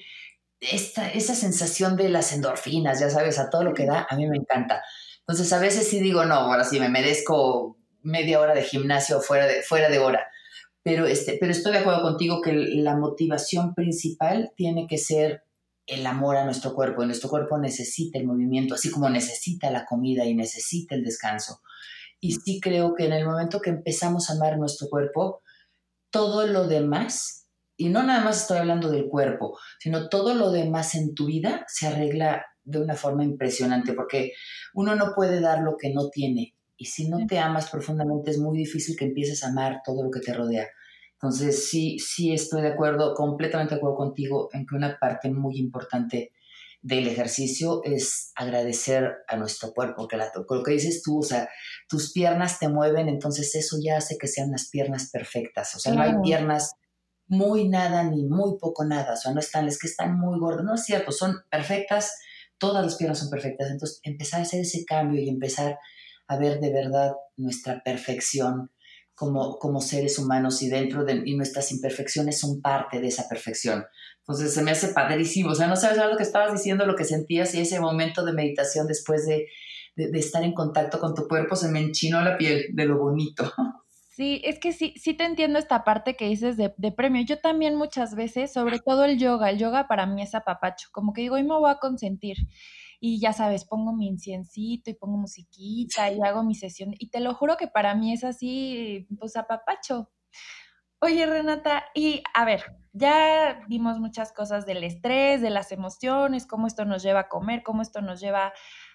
esta, esa sensación de las endorfinas, ya sabes, a todo lo que da, a mí me encanta. Entonces a veces sí digo, no, ahora sí me merezco media hora de gimnasio fuera de, fuera de hora. Pero, este, pero estoy de acuerdo contigo que la motivación principal tiene que ser el amor a nuestro cuerpo. Nuestro cuerpo necesita el movimiento, así como necesita la comida y necesita el descanso. Y sí creo que en el momento que empezamos a amar nuestro cuerpo, todo lo demás, y no nada más estoy hablando del cuerpo, sino todo lo demás en tu vida se arregla de una forma impresionante, porque uno no puede dar lo que no tiene. Y si no te amas profundamente, es muy difícil que empieces a amar todo lo que te rodea. Entonces, sí, sí estoy de acuerdo, completamente de acuerdo contigo en que una parte muy importante del ejercicio es agradecer a nuestro cuerpo, que la, lo que dices tú, o sea, tus piernas te mueven, entonces eso ya hace que sean las piernas perfectas, o sea, no hay piernas muy nada ni muy poco nada, o sea, no están, es que están muy gordas, no es cierto, son perfectas, todas las piernas son perfectas, entonces empezar a hacer ese cambio y empezar a ver de verdad nuestra perfección como, como seres humanos y dentro de y nuestras imperfecciones son parte de esa perfección. Entonces se me hace padrísimo, o sea, no sabes lo que estabas diciendo, lo que sentías y ese momento de meditación después de, de, estar en contacto con tu cuerpo se me enchinó la piel de lo bonito. Sí, es que sí, sí te entiendo esta parte que dices de, de, premio. Yo también muchas veces, sobre todo el yoga, el yoga para mí es apapacho, como que digo, hoy me voy a consentir y ya sabes, pongo mi inciencito y pongo musiquita y hago mi sesión. Y te lo juro que para mí es así, pues apapacho. Oye, Renata, y a ver, ya vimos muchas cosas del estrés, de las emociones, cómo esto nos lleva a comer, cómo esto nos lleva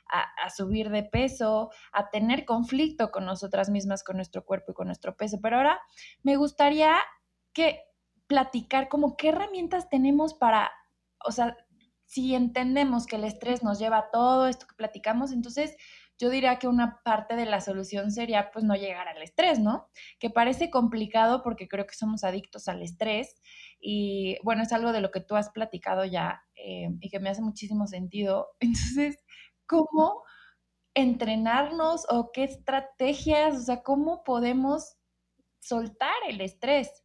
a, a, subir de peso, a tener conflicto con nosotras mismas, con nuestro cuerpo y con nuestro peso. Pero ahora me gustaría que platicar como qué herramientas tenemos para, o sea, si entendemos que el estrés nos lleva a todo esto que platicamos, entonces yo diría que una parte de la solución sería pues no llegar al estrés, ¿no? Que parece complicado porque creo que somos adictos al estrés y bueno, es algo de lo que tú has platicado ya eh, y que me hace muchísimo sentido. Entonces, ¿cómo entrenarnos o qué estrategias, o sea, cómo podemos soltar el estrés?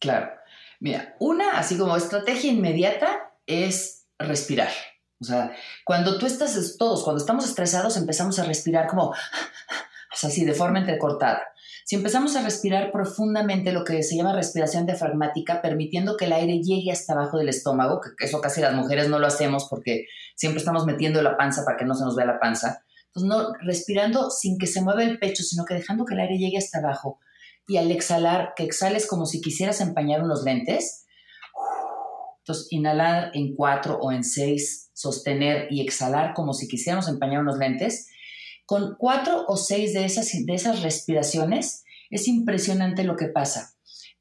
Claro. Mira, una, así como estrategia inmediata, es respirar. O sea, cuando tú estás, todos, cuando estamos estresados, empezamos a respirar como, así, de forma entrecortada. Si empezamos a respirar profundamente, lo que se llama respiración diafragmática, permitiendo que el aire llegue hasta abajo del estómago, que eso casi las mujeres no lo hacemos porque siempre estamos metiendo la panza para que no se nos vea la panza. Entonces, no, respirando sin que se mueva el pecho, sino que dejando que el aire llegue hasta abajo. Y al exhalar, que exhales como si quisieras empañar unos lentes, entonces, inhalar en cuatro o en seis, sostener y exhalar como si quisiéramos empañar unos lentes. Con cuatro o seis de esas, de esas respiraciones, es impresionante lo que pasa.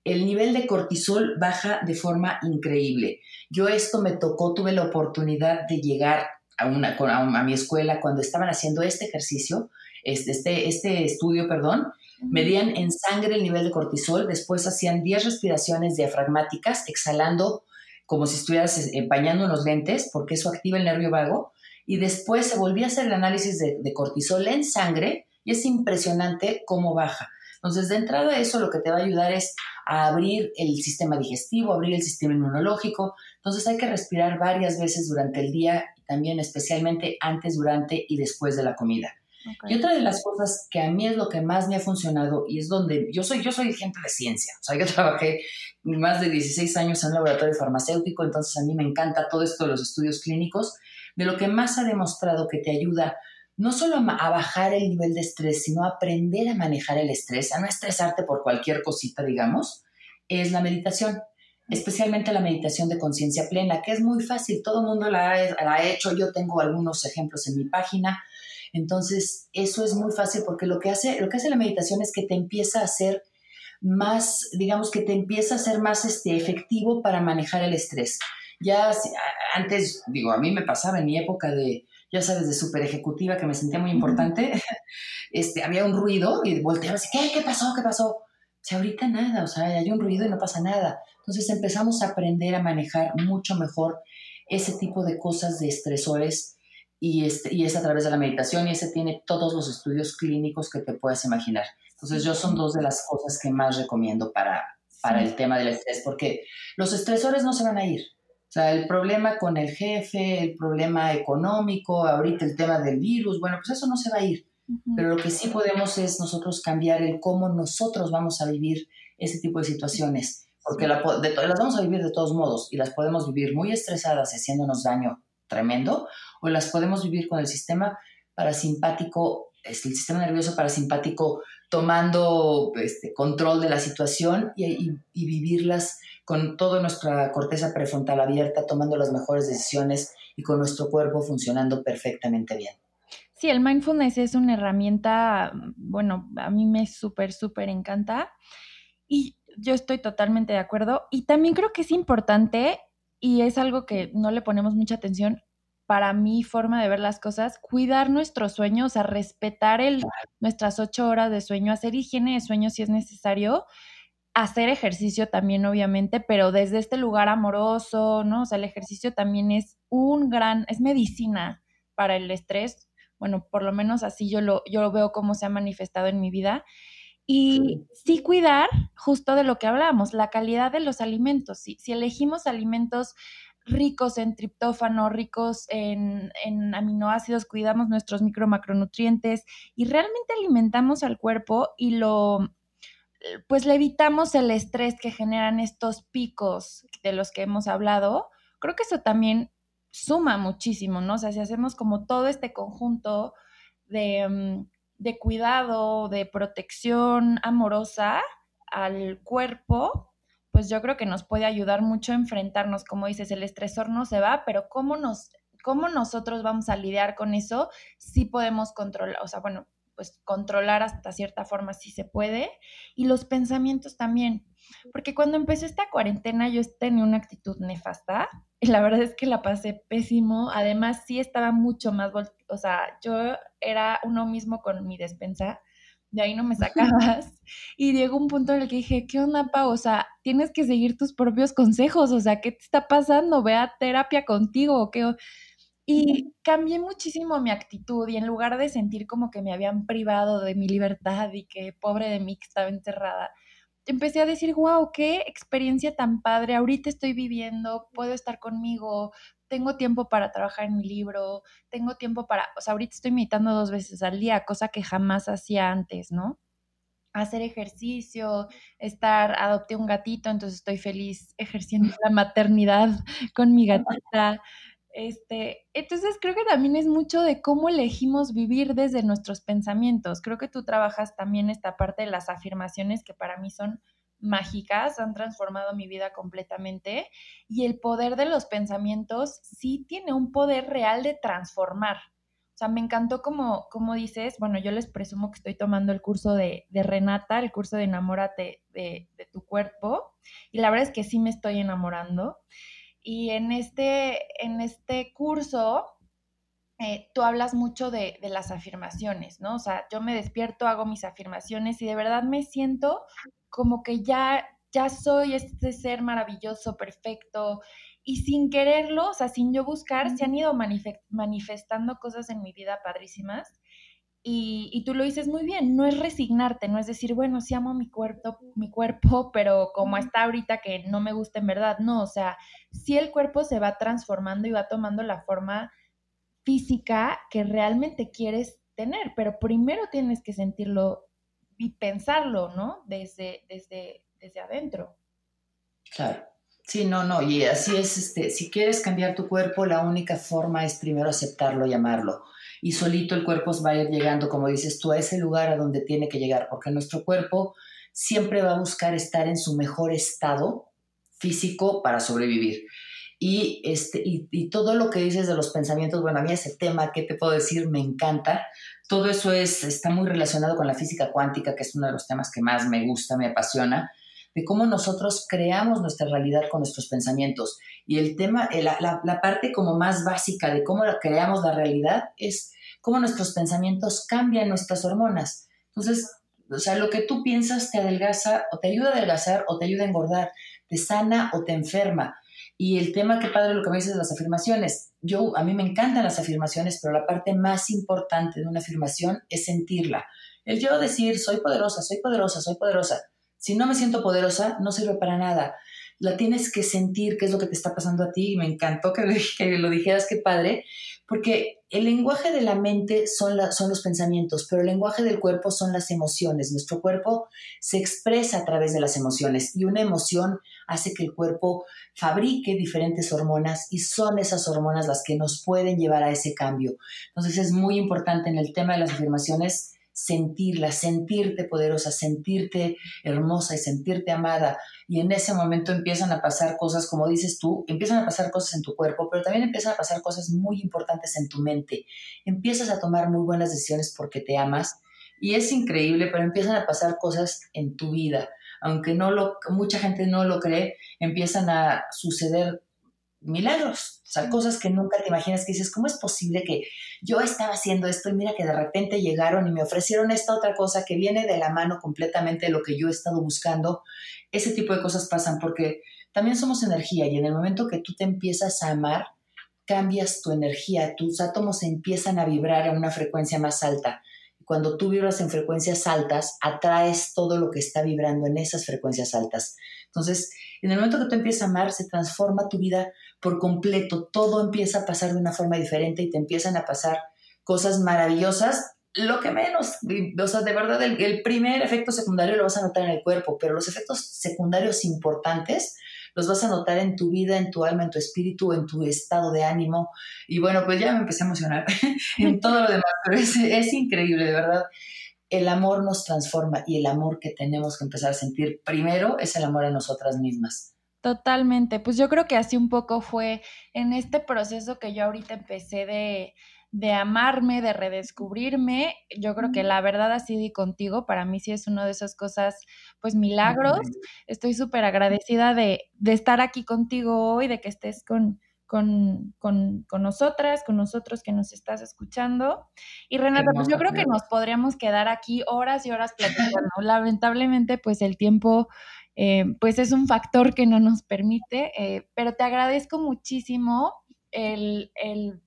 El nivel de cortisol baja de forma increíble. Yo esto me tocó, tuve la oportunidad de llegar a, una, a, mi escuela cuando estaban haciendo este ejercicio, este, este, este estudio, perdón, medían en sangre el nivel de cortisol, después hacían 10 respiraciones diafragmáticas, exhalando como si estuvieras empañando unos lentes, porque eso activa el nervio vago, y después se volvía a hacer el análisis de, cortisol en sangre y es impresionante cómo baja. Entonces, de entrada, eso lo que te va a ayudar es a abrir el sistema digestivo, abrir el sistema inmunológico. Entonces, hay que respirar varias veces durante el día también especialmente antes, durante y después de la comida. Y otra de las cosas que a mí es lo que más me ha funcionado y es donde yo soy, yo soy gente de ciencia, o sea, yo trabajé más de 16 años en un laboratorio farmacéutico, entonces a mí me encanta todo esto de los estudios clínicos, de lo que más ha demostrado que te ayuda no solo a bajar el nivel de estrés, sino a aprender a manejar el estrés, a no estresarte por cualquier cosita, digamos, es la meditación especialmente la meditación de conciencia plena, que es muy fácil, todo el mundo la la ha, hecho, yo tengo algunos ejemplos en mi página, entonces, eso es muy fácil porque lo que hace, lo que hace la meditación es que te empieza a hacer más, digamos que te empieza a ser más este, efectivo para manejar el estrés. Ya antes, digo, a mí me pasaba en mi época de, ya sabes, de super ejecutiva que me sentía muy importante, este, había un ruido y volteaba así, ¿qué? ¿Qué pasó? ¿Qué pasó? Sea, ahorita nada, o sea, hay un ruido y no pasa nada. Entonces empezamos a aprender a manejar mucho mejor ese tipo de cosas de estresores y, este, y es a través de la meditación y ese tiene todos los estudios clínicos que te puedas imaginar. Entonces, yo son dos de las cosas que más recomiendo para, para el tema del estrés, porque los estresores no se van a ir. O sea, el problema con el jefe, el problema económico, ahorita el tema del virus, bueno, pues eso no se va a ir. Pero lo que sí podemos es nosotros cambiar el cómo nosotros vamos a vivir ese tipo de situaciones, porque las vamos a vivir de todos modos y las podemos vivir muy estresadas, haciéndonos daño tremendo, o las podemos vivir con el sistema parasimpático, este, el sistema nervioso parasimpático tomando este, control de la situación y, y, vivirlas con toda nuestra corteza prefrontal abierta, tomando las mejores decisiones y con nuestro cuerpo funcionando perfectamente bien. Sí, el mindfulness es una herramienta, bueno, a mí me súper, súper encanta y yo estoy totalmente de acuerdo. Y también creo que es importante, y es algo que no le ponemos mucha atención, para mi forma de ver las cosas, cuidar nuestros sueños, o sea, respetar el, nuestras ocho horas de sueño, hacer higiene de sueño si es necesario, hacer ejercicio también, obviamente, pero desde este lugar amoroso, ¿no? O sea, el ejercicio también es un gran, es medicina para el estrés. Bueno, por lo menos así yo lo, yo lo veo como se ha manifestado en mi vida. Y sí cuidar justo de lo que hablábamos, la calidad de los alimentos. Si, si elegimos alimentos ricos en triptófano, ricos en, aminoácidos, cuidamos nuestros micro macronutrientes y realmente alimentamos al cuerpo y lo pues le evitamos el estrés que generan estos picos de los que hemos hablado. Creo que eso también suma muchísimo, ¿no? O sea, si hacemos como todo este conjunto de, mm, de cuidado, de protección amorosa al cuerpo, pues yo creo que nos puede ayudar mucho a enfrentarnos, como dices, el estresor no se va, pero cómo nos cómo nosotros vamos a lidiar con eso, sí podemos controlar, o sea, bueno, pues controlar hasta cierta forma sí se puede, y los pensamientos también, porque cuando empezó esta cuarentena yo tenía una actitud nefasta, y la verdad es que la pasé pésimo, además sí estaba mucho más, o sea, yo era uno mismo con mi despensa, de ahí no me sacabas. Y llegó un punto en el que dije, ¿qué onda, Pau? O sea, tienes que seguir tus propios consejos, o sea, ¿qué te está pasando? Ve a terapia contigo, ¿qué? Y cambié muchísimo mi actitud y en lugar de sentir como que me habían privado de mi libertad y que pobre de mí que estaba encerrada, empecé a decir, wow, qué experiencia tan padre, ahorita estoy viviendo, puedo estar conmigo, tengo tiempo para trabajar en mi libro, tengo tiempo para, o sea, ahorita estoy meditando dos veces al día, cosa que jamás hacía antes, ¿no? Hacer ejercicio, estar, adopté un gatito, entonces estoy feliz ejerciendo la maternidad con mi gatita. Este, entonces creo que también es mucho de cómo elegimos vivir desde nuestros pensamientos. Creo que tú trabajas también esta parte de las afirmaciones que para mí son mágicas, han transformado mi vida completamente y el poder de los pensamientos sí tiene un poder real de transformar. O sea, me encantó como, como dices, bueno, yo les presumo que estoy tomando el curso de, Renata, el curso de enamórate de, tu cuerpo, y la verdad es que sí me estoy enamorando. Y en este, en este curso, eh, tú hablas mucho de, de, las afirmaciones, ¿no? O sea, yo me despierto, hago mis afirmaciones y de verdad me siento como que ya, ya soy este ser maravilloso, perfecto, y sin quererlo, o sea, sin yo buscar, se han ido manifestando cosas en mi vida padrísimas. Y, y, tú lo dices muy bien, no es resignarte, no es decir, bueno, sí amo mi cuerpo, mi cuerpo, pero como está ahorita que no me gusta en verdad, no, o sea, sí el cuerpo se va transformando y va tomando la forma física que realmente quieres tener, pero primero tienes que sentirlo y pensarlo, ¿no? Desde, desde, desde adentro. Claro. Sí, no, no, y así es, este, si quieres cambiar tu cuerpo, la única forma es primero aceptarlo y amarlo. Y solito el cuerpo va a ir llegando, como dices tú, a ese lugar a donde tiene que llegar, porque nuestro cuerpo siempre va a buscar estar en su mejor estado físico para sobrevivir. Y, este, y, todo lo que dices de los pensamientos, bueno, a mí ese tema, ¿qué te puedo decir? Me encanta. Todo eso es, está muy relacionado con la física cuántica, que es uno de los temas que más me gusta, me apasiona, de cómo nosotros creamos nuestra realidad con nuestros pensamientos. Y el tema, eh, la, la, la parte como más básica de cómo creamos la realidad es cómo nuestros pensamientos cambian nuestras hormonas. Entonces, o sea, lo que tú piensas te adelgaza o te ayuda a adelgazar o te ayuda a engordar, te sana o te enferma. Y el tema, qué padre lo que me dices de las afirmaciones. Yo, a mí me encantan las afirmaciones, pero la parte más importante de una afirmación es sentirla. El yo decir, soy poderosa, soy poderosa, soy poderosa. Si no me siento poderosa, no sirve para nada. la tienes que sentir qué es lo que te está pasando a ti. Y me encantó que que lo dijeras, qué padre, porque el lenguaje de la mente son, los pensamientos, pero el lenguaje del cuerpo son las emociones. Nuestro cuerpo se expresa a través de las emociones y una emoción hace que el cuerpo fabrique diferentes hormonas y son esas hormonas las que nos pueden llevar a ese cambio. Entonces es muy importante en el tema de las afirmaciones sentirla, sentirte poderosa, sentirte hermosa y sentirte amada. Y en ese momento empiezan a pasar cosas, como dices tú, empiezan a pasar cosas en tu cuerpo, pero también empiezan a pasar cosas muy importantes en tu mente. Empiezas a tomar muy buenas decisiones porque te amas y es increíble, pero empiezan a pasar cosas en tu vida. Aunque no lo, mucha gente no lo cree, empiezan a suceder milagros, o sea, cosas que nunca te imaginas que dices, ¿cómo es posible que yo estaba haciendo esto y mira que de repente llegaron y me ofrecieron esta otra cosa que viene de la mano completamente de lo que yo he estado buscando? Ese tipo de cosas pasan porque también somos energía y en el momento que tú te empiezas a amar, cambias tu energía, tus átomos empiezan a vibrar a una frecuencia más alta. Cuando tú vibras en frecuencias altas, atraes todo lo que está vibrando en esas frecuencias altas. Entonces, en el momento que tú empiezas a amar, se transforma tu vida por completo. Todo empieza a pasar de una forma diferente y te empiezan a pasar cosas maravillosas. Lo que menos, o sea, de verdad, el, primer efecto secundario lo vas a notar en el cuerpo, pero los efectos secundarios importantes los vas a notar en tu vida, en tu alma, en tu espíritu, en tu estado de ánimo. Y bueno, pues ya me empecé a emocionar en todo lo demás, pero es, es increíble, de verdad el amor nos transforma y el amor que tenemos que empezar a sentir primero es el amor a nosotras mismas. Totalmente, pues yo creo que así un poco fue en este proceso que yo ahorita empecé de, de amarme, de redescubrirme. Yo creo que la verdad así di contigo, para mí sí es una de esas cosas, pues milagros. Estoy súper agradecida de, de, estar aquí contigo hoy, de que estés con, con, con, con, nosotras, con nosotros que nos estás escuchando. Y Renata, pues yo creo que nos podríamos quedar aquí horas y horas platicando. Lamentablemente, pues el tiempo, eh, pues es un factor que no nos permite, eh, pero te agradezco muchísimo el, el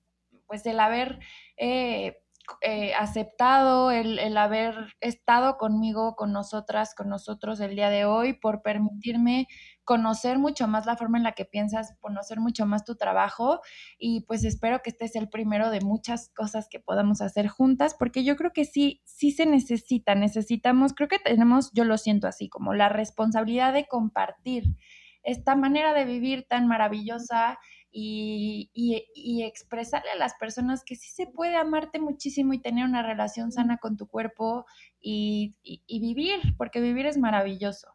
pues el haber eh, eh, aceptado, el, el, haber estado conmigo, con nosotras, con nosotros el día de hoy, por permitirme conocer mucho más la forma en la que piensas, conocer mucho más tu trabajo y pues espero que este sea el primero de muchas cosas que podamos hacer juntas, porque yo creo que sí, sí se necesita, necesitamos, creo que tenemos, yo lo siento así, como la responsabilidad de compartir esta manera de vivir tan maravillosa y, expresarle a las personas que sí se puede amarte muchísimo y tener una relación sana con tu cuerpo y, vivir, porque vivir es maravilloso.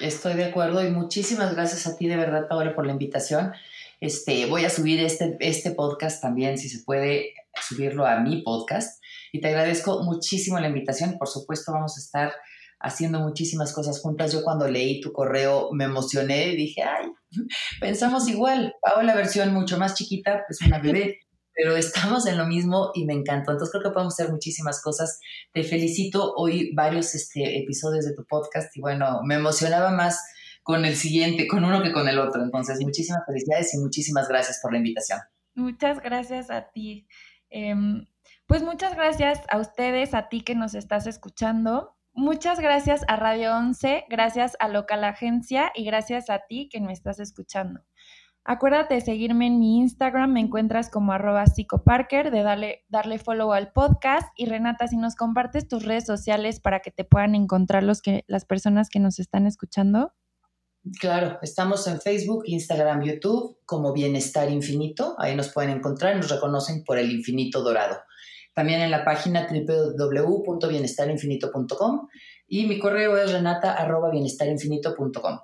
Estoy de acuerdo y muchísimas gracias a ti de verdad, Paola, por la invitación. Este, voy a subir este, este podcast también, si se puede subirlo a mi podcast. Y te agradezco muchísimo la invitación. Por supuesto, vamos a estar haciendo muchísimas cosas juntas. Yo cuando leí tu correo me emocioné y dije, ay, pensamos igual. Hago la versión mucho más chiquita, pues una bebé, pero estamos en lo mismo y me encantó. Entonces creo que podemos hacer muchísimas cosas. Te felicito. Hoy varios este, episodios de tu podcast y bueno, me emocionaba más con el siguiente, con uno que con el otro. Entonces, muchísimas felicidades y muchísimas gracias por la invitación. Muchas gracias a ti. Em, pues muchas gracias a ustedes, a ti que nos estás escuchando. Muchas gracias a Radio 11, gracias a Local Agencia y gracias a ti que me estás escuchando. Acuérdate de seguirme en mi Instagram, me encuentras como arroba psicoparker, de darle, darle follow al podcast. Y Renata, si nos compartes tus redes sociales para que te puedan encontrar los que, las personas que nos están escuchando. Claro, estamos en Facebook, Instagram, YouTube como Bienestar Infinito. Ahí nos pueden encontrar, nos reconocen por el infinito dorado también en la página www.bienestarinfinito.com y mi correo es renata.bienestarinfinito.com.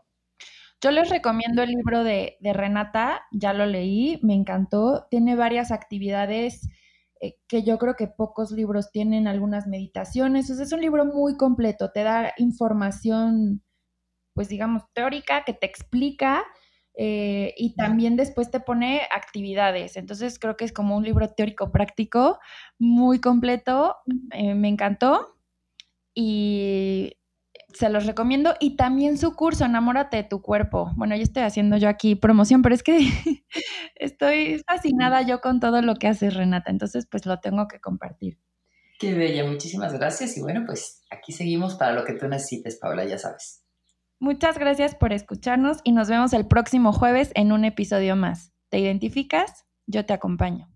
Yo les recomiendo el libro de, Renata, ya lo leí, me encantó, tiene varias actividades eh, que yo creo que pocos libros tienen, algunas meditaciones, es un libro muy completo, te da información, pues digamos, teórica que te explica eh, y también después te pone actividades. Entonces creo que es como un libro teórico práctico muy completo. Eh, me encantó y se los recomiendo. Y también su curso, Enamórate de tu cuerpo. Bueno, yo estoy haciendo yo aquí promoción, pero es que estoy fascinada yo con todo lo que hace Renata. Entonces, pues lo tengo que compartir. Qué bella, muchísimas gracias. Y bueno, pues aquí seguimos para lo que tú necesites, Paula, ya sabes. Muchas gracias por escucharnos y nos vemos el próximo jueves en un episodio más. ¿Te identificas? Yo te acompaño.